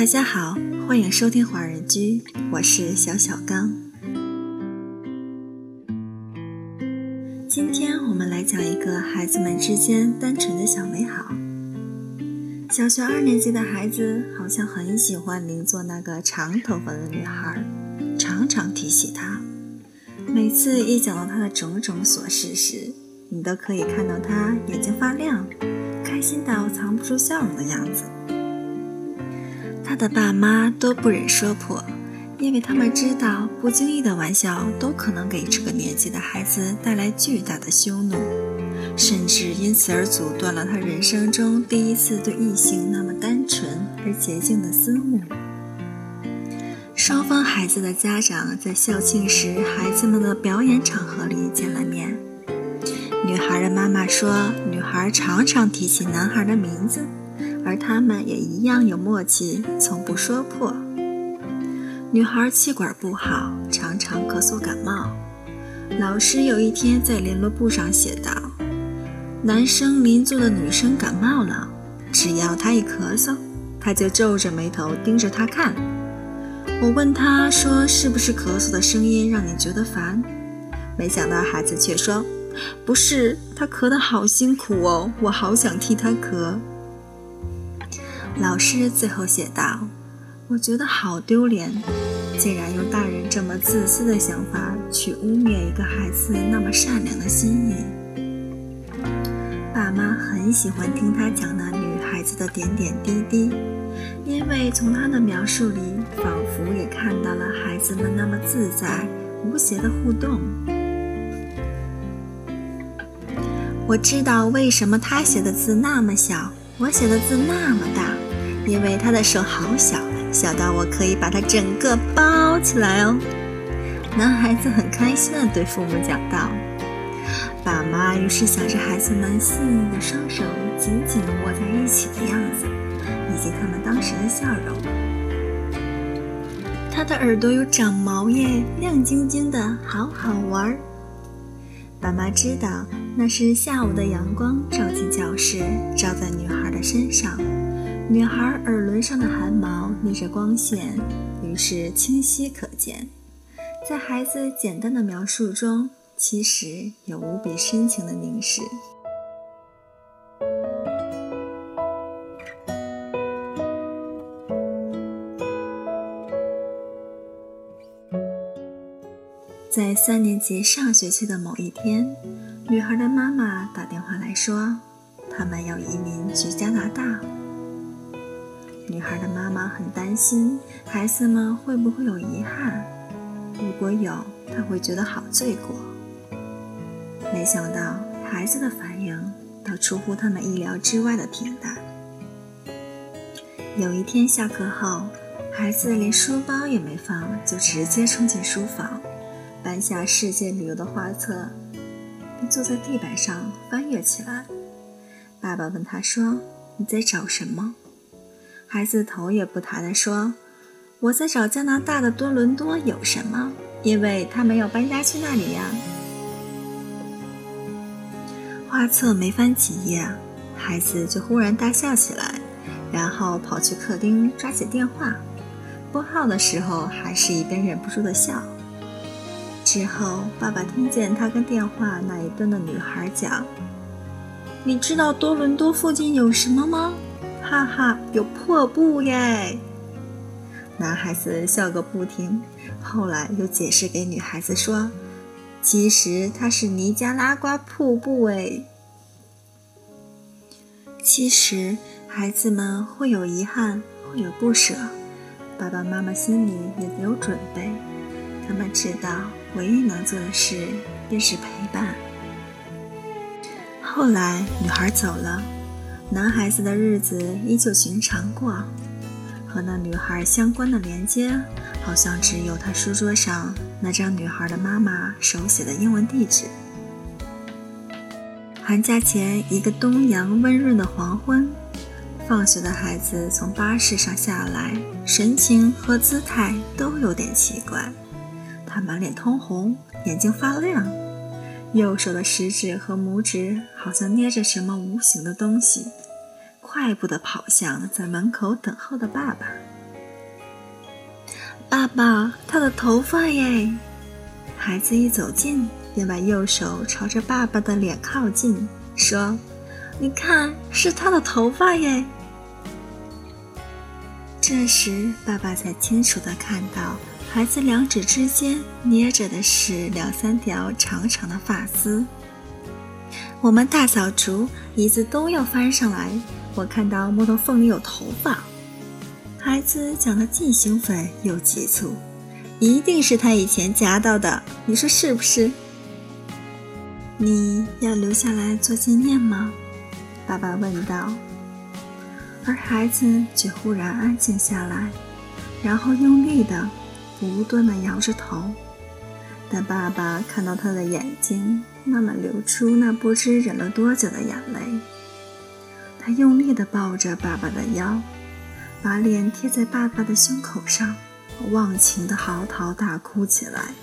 大家好，欢迎收听华人居，我是小小刚。今天我们来讲一个孩子们之间单纯的小美好。小学二年级的孩子好像很喜欢邻座那个长头发的女孩，常常提起她。每次一讲到她的种种琐事时，你都可以看到她眼睛发亮，开心到藏不住笑容的样子。他的爸妈都不忍说破，因为他们知道不经意的玩笑都可能给这个年纪的孩子带来巨大的羞怒，甚至因此而阻断了他人生中第一次对异性那么单纯而洁净的思慕。双方孩子的家长在校庆时孩子们的表演场合里见了面。女孩的妈妈说，女孩常常提起男孩的名字。而他们也一样有默契，从不说破。女孩气管不好，常常咳嗽感冒。老师有一天在联络簿上写道：“男生邻座的女生感冒了，只要他一咳嗽，他就皱着眉头盯着他看。”我问他说：“是不是咳嗽的声音让你觉得烦？”没想到孩子却说：“不是，他咳得好辛苦哦，我好想替他咳。”老师最后写道：“我觉得好丢脸，竟然用大人这么自私的想法去污蔑一个孩子那么善良的心意。”爸妈很喜欢听他讲那女孩子的点点滴滴，因为从他的描述里，仿佛也看到了孩子们那么自在无邪的互动。我知道为什么他写的字那么小。我写的字那么大，因为他的手好小，小到我可以把他整个包起来哦。男孩子很开心地对父母讲道。爸妈于是想着孩子们细腻的双手紧紧握在一起的样子，以及他们当时的笑容。他的耳朵有长毛耶，亮晶晶的，好好玩。爸妈知道那是下午的阳光照进教室，照在女孩的身上，女孩耳轮上的汗毛逆着光线，于是清晰可见。在孩子简单的描述中，其实有无比深情的凝视。在三年级上学期的某一天，女孩的妈妈打电话来说，他们要移民去加拿大。女孩的妈妈很担心孩子们会不会有遗憾，如果有，她会觉得好罪过。没想到孩子的反应倒出乎他们意料之外的平淡。有一天下课后，孩子连书包也没放，就直接冲进书房。搬下世界旅游的画册，并坐在地板上翻阅起来。爸爸问他说：“你在找什么？”孩子头也不抬地说：“我在找加拿大的多伦多有什么，因为他没有搬家去那里呀。”画册没翻几页，孩子就忽然大笑起来，然后跑去客厅抓起电话，拨号的时候还是一边忍不住的笑。之后，爸爸听见他跟电话那一端的女孩讲：“你知道多伦多附近有什么吗？哈哈，有破布耶！”男孩子笑个不停，后来又解释给女孩子说：“其实它是尼加拉瓜瀑布哎。”其实，孩子们会有遗憾，会有不舍，爸爸妈妈心里也有准备，他们知道。唯一能做的事便是陪伴。后来，女孩走了，男孩子的日子依旧寻常过。和那女孩相关的连接，好像只有他书桌上那张女孩的妈妈手写的英文地址。寒假前一个东阳温润的黄昏，放学的孩子从巴士上下来，神情和姿态都有点奇怪。他满脸通红，眼睛发亮，右手的食指和拇指好像捏着什么无形的东西，快步地跑向在门口等候的爸爸。爸爸，他的头发耶！孩子一走近，便把右手朝着爸爸的脸靠近，说：“你看，是他的头发耶！”这时，爸爸才清楚地看到，孩子两指之间捏着的是两三条长长的发丝。我们大扫除，椅子都要翻上来。我看到木头缝里有头发。孩子讲得既兴奋又急促，一定是他以前夹到的，你说是不是？你要留下来做纪念吗？爸爸问道。而孩子却忽然安静下来，然后用力的、不断的摇着头。但爸爸看到他的眼睛慢慢流出那不知忍了多久的眼泪。他用力地抱着爸爸的腰，把脸贴在爸爸的胸口上，忘情地嚎啕大哭起来，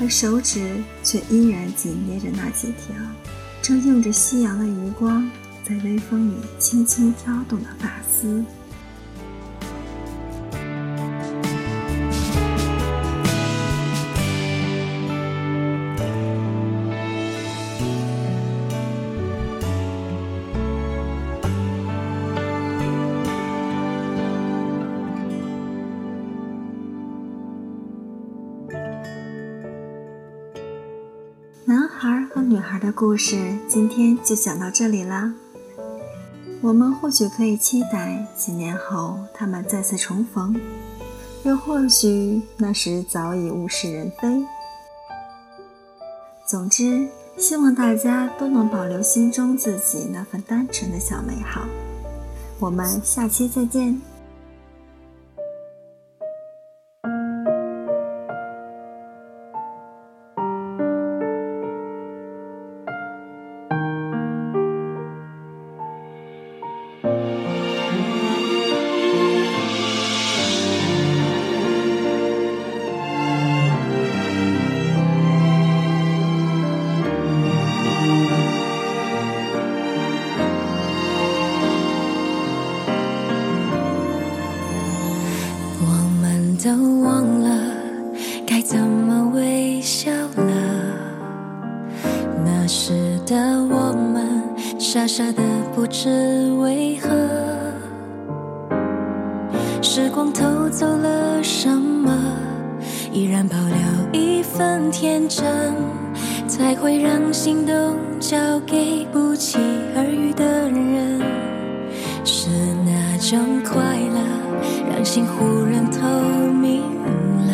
而手指却依然紧捏着那几条正映着夕阳的余光，在微风里轻轻飘动的发丝。男孩和女孩的故事今天就讲到这里啦。我们或许可以期待几年后他们再次重逢，又或许那时早已物是人非。总之，希望大家都能保留心中自己那份单纯的小美好。我们下期再见。都忘了该怎么微笑了。那时的我们，傻傻的不知为何。时光偷走了什么？依然保留一份天真，才会让心动交给不期而遇的人。种快乐。让心忽然透明了，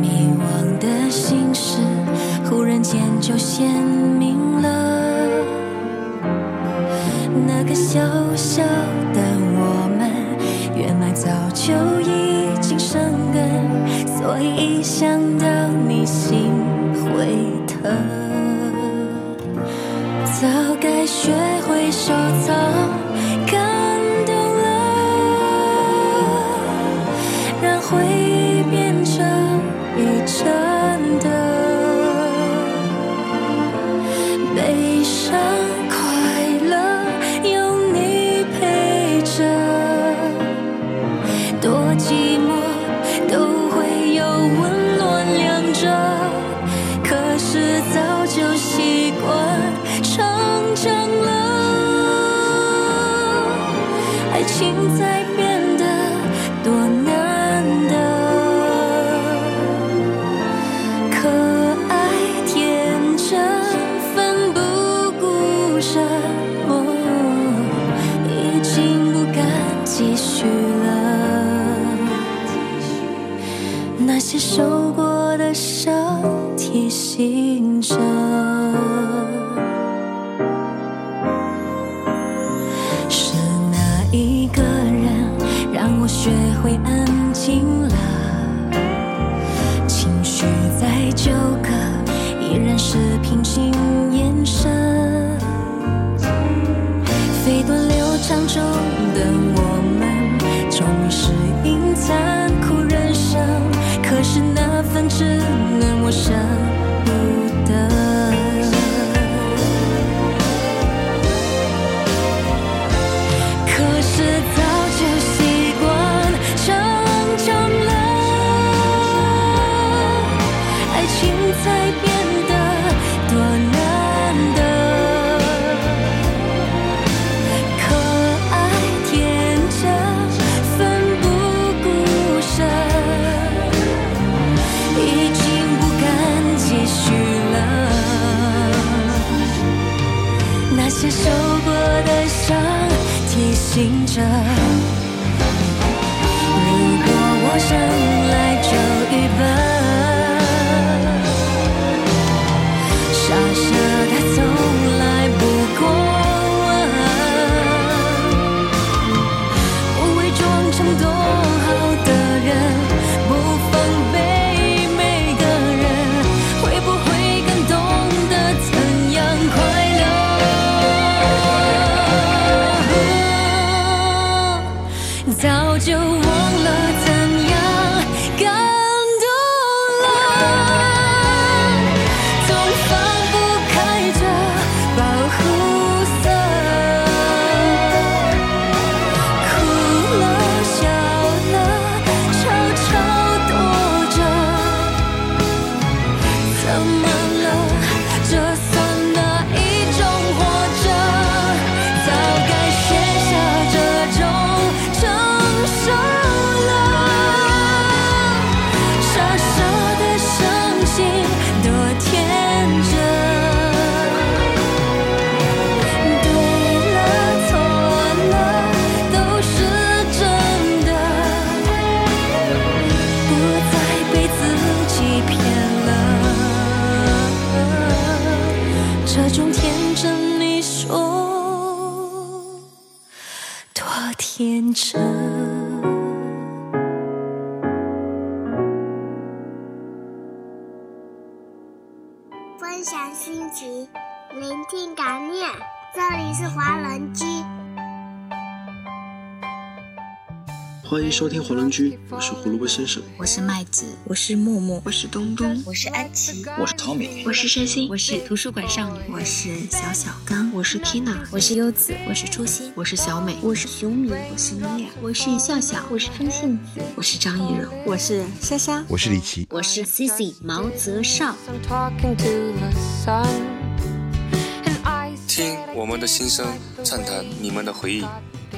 迷惘的心事忽然间就鲜明了。那个小小的我们，原来早就已经生根，所以一想到你心会疼。早该学会收藏。让我学会安静了？情绪再纠葛，依然是平静醒着，如果我想多天真？欢迎收听华人居，我是胡萝卜先生。我是麦子，我是木木，我是东东，我是安琪，我是 Tommy，我是山心，我是图书馆少女，我是小小刚，我是 Tina，我是优子，我是初心，我是小美，我是熊米，我是米娅，我是笑笑，我是风信子，我是张艺柔，我是莎莎，我是李琦，我是 Cici 毛泽少。听我们的心声，畅谈你们的回忆。